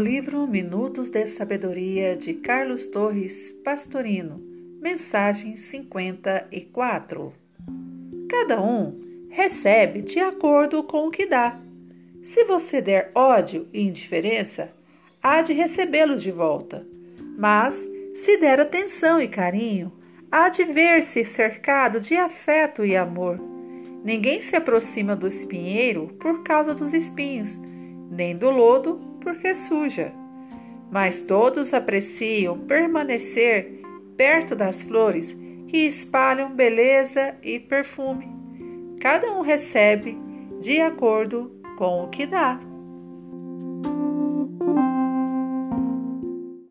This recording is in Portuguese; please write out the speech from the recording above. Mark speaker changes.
Speaker 1: livro Minutos de Sabedoria de Carlos Torres Pastorino, mensagem 54. Cada um recebe de acordo com o que dá. Se você der ódio e indiferença, há de recebê-los de volta. Mas, se der atenção e carinho, há de ver-se cercado de afeto e amor. Ninguém se aproxima do espinheiro por causa dos espinhos, nem do lodo porque suja. Mas todos apreciam permanecer perto das flores que espalham beleza e perfume. Cada um recebe de acordo com o que dá.